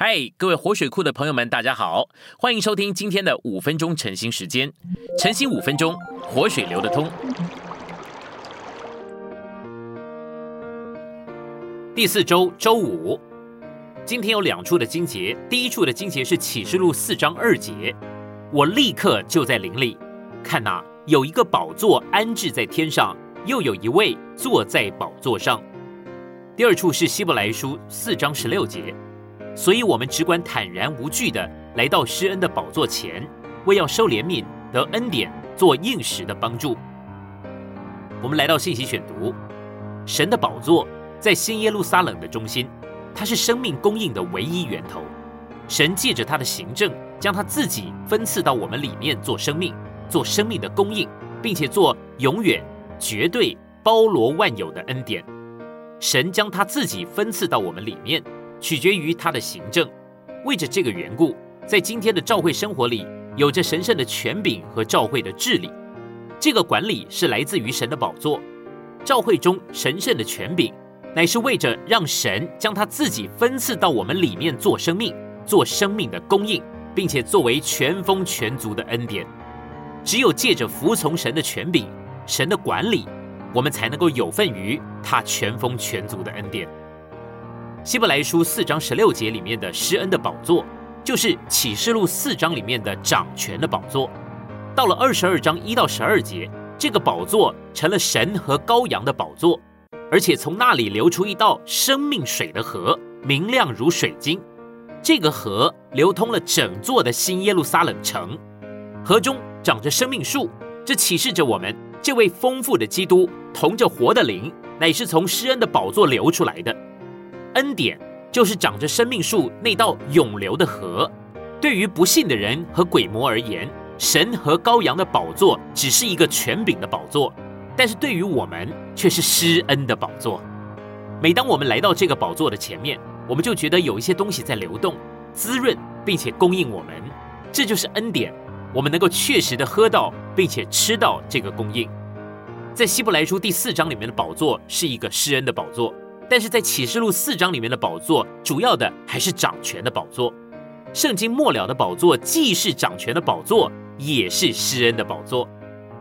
嗨，各位活水库的朋友们，大家好，欢迎收听今天的五分钟晨兴时间。晨兴五分钟，活水流得通。第四周周五，今天有两处的经节，第一处的经节是启示录四章二节，我立刻就在林里，看呐，有一个宝座安置在天上，又有一位坐在宝座上。第二处是希伯来书四章十六节。所以，我们只管坦然无惧的来到施恩的宝座前，为要受怜悯、得恩典、做应时的帮助。我们来到信息选读，神的宝座在新耶路撒冷的中心，它是生命供应的唯一源头。神借着他的行政，将他自己分赐到我们里面做生命、做生命的供应，并且做永远、绝对、包罗万有的恩典。神将他自己分赐到我们里面。取决于他的行政。为着这个缘故，在今天的教会生活里，有着神圣的权柄和教会的治理。这个管理是来自于神的宝座。教会中神圣的权柄，乃是为着让神将他自己分赐到我们里面做生命、做生命的供应，并且作为全丰全足的恩典。只有借着服从神的权柄、神的管理，我们才能够有份于他全丰全足的恩典。希伯来书四章十六节里面的施恩的宝座，就是启示录四章里面的掌权的宝座。到了二十二章一到十二节，这个宝座成了神和羔羊的宝座，而且从那里流出一道生命水的河，明亮如水晶。这个河流通了整座的新耶路撒冷城，河中长着生命树，这启示着我们，这位丰富的基督同着活的灵，乃是从施恩的宝座流出来的。恩典就是长着生命树那道永流的河。对于不信的人和鬼魔而言，神和羔羊的宝座只是一个权柄的宝座；但是对于我们却是施恩的宝座。每当我们来到这个宝座的前面，我们就觉得有一些东西在流动、滋润，并且供应我们。这就是恩典，我们能够确实的喝到，并且吃到这个供应。在希伯来书第四章里面的宝座是一个施恩的宝座。但是在启示录四章里面的宝座，主要的还是掌权的宝座。圣经末了的宝座既是掌权的宝座，也是施恩的宝座。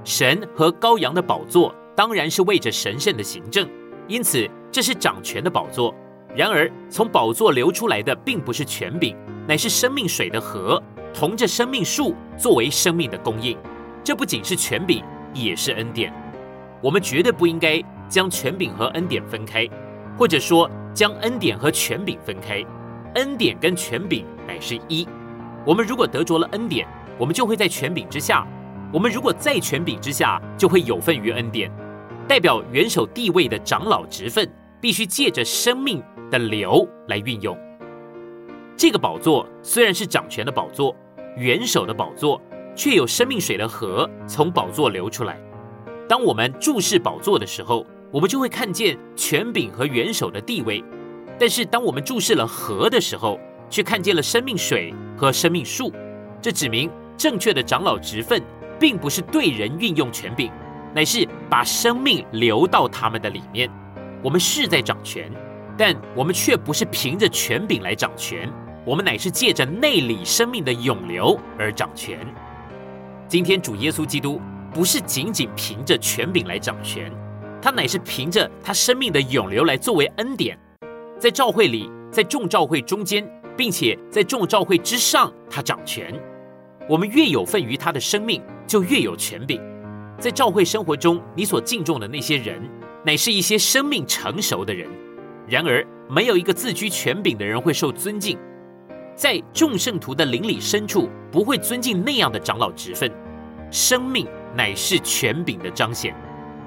神和羔羊的宝座当然是为着神圣的行政，因此这是掌权的宝座。然而从宝座流出来的并不是权柄，乃是生命水的河，同着生命树作为生命的供应。这不仅是权柄，也是恩典。我们绝对不应该将权柄和恩典分开。或者说，将恩典和权柄分开，恩典跟权柄乃是一。我们如果得着了恩典，我们就会在权柄之下；我们如果在权柄之下，就会有份于恩典。代表元首地位的长老职分，必须借着生命的流来运用。这个宝座虽然是掌权的宝座，元首的宝座，却有生命水的河从宝座流出来。当我们注视宝座的时候，我们就会看见权柄和元首的地位，但是当我们注视了河的时候，却看见了生命水和生命树。这指明正确的长老职分，并不是对人运用权柄，乃是把生命流到他们的里面。我们是在掌权，但我们却不是凭着权柄来掌权，我们乃是借着内里生命的涌流而掌权。今天主耶稣基督不是仅仅凭着权柄来掌权。他乃是凭着他生命的涌流来作为恩典，在教会里，在众教会中间，并且在众教会之上，他掌权。我们越有份于他的生命，就越有权柄。在教会生活中，你所敬重的那些人，乃是一些生命成熟的人。然而，没有一个自居权柄的人会受尊敬。在众圣徒的灵里深处，不会尊敬那样的长老职分。生命乃是权柄的彰显。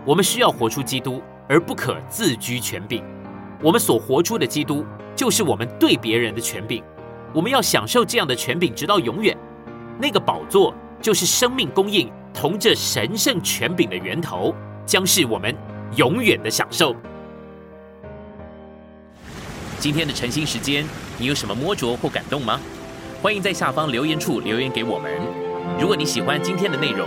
我们需要活出基督，而不可自居权柄。我们所活出的基督，就是我们对别人的权柄。我们要享受这样的权柄，直到永远。那个宝座，就是生命供应同这神圣权柄的源头，将是我们永远的享受。今天的晨兴时间，你有什么摸着或感动吗？欢迎在下方留言处留言给我们。如果你喜欢今天的内容，